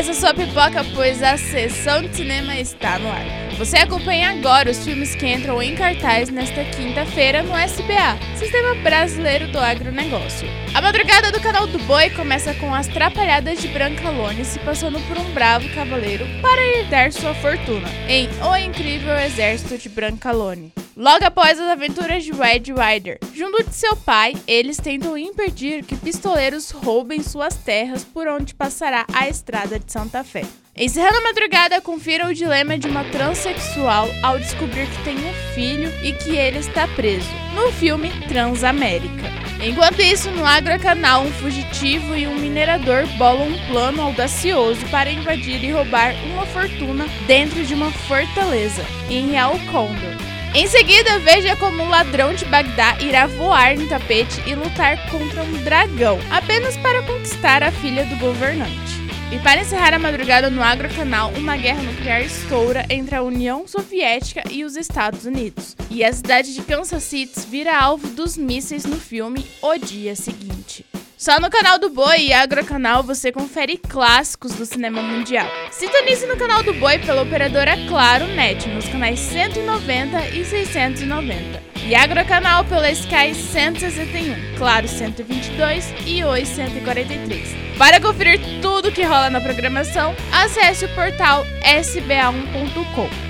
aqueça sua pipoca, pois a sessão de cinema está no ar. Você acompanha agora os filmes que entram em cartaz nesta quinta-feira no SBA, Sistema Brasileiro do Agronegócio. A madrugada do canal do Boi começa com as trapalhadas de Brancalone se passando por um bravo cavaleiro para herdar sua fortuna, em O Incrível Exército de Brancalone. Logo após as aventuras de Red Rider, junto de seu pai, eles tentam impedir que pistoleiros roubem suas terras por onde passará a estrada de Santa Fé. Encerrando a madrugada, confira o dilema de uma transexual ao descobrir que tem um filho e que ele está preso, no filme Transamérica. Enquanto isso, no Agrocanal, um fugitivo e um minerador bolam um plano audacioso para invadir e roubar uma fortuna dentro de uma fortaleza, em Real Condor. Em seguida, veja como o ladrão de Bagdá irá voar no tapete e lutar contra um dragão, apenas para conquistar a filha do governante. E para encerrar a madrugada no Agrocanal, uma guerra nuclear estoura entre a União Soviética e os Estados Unidos. E a cidade de Kansas City vira alvo dos mísseis no filme O Dia Seguinte. Só no canal do Boi e Agrocanal você confere clássicos do cinema mundial. Sintonize no canal do Boi pela operadora Claro Net nos canais 190 e 690. E Agrocanal pela Sky 161, Claro 122 e Oi 143. Para conferir tudo que rola na programação, acesse o portal sba1.com.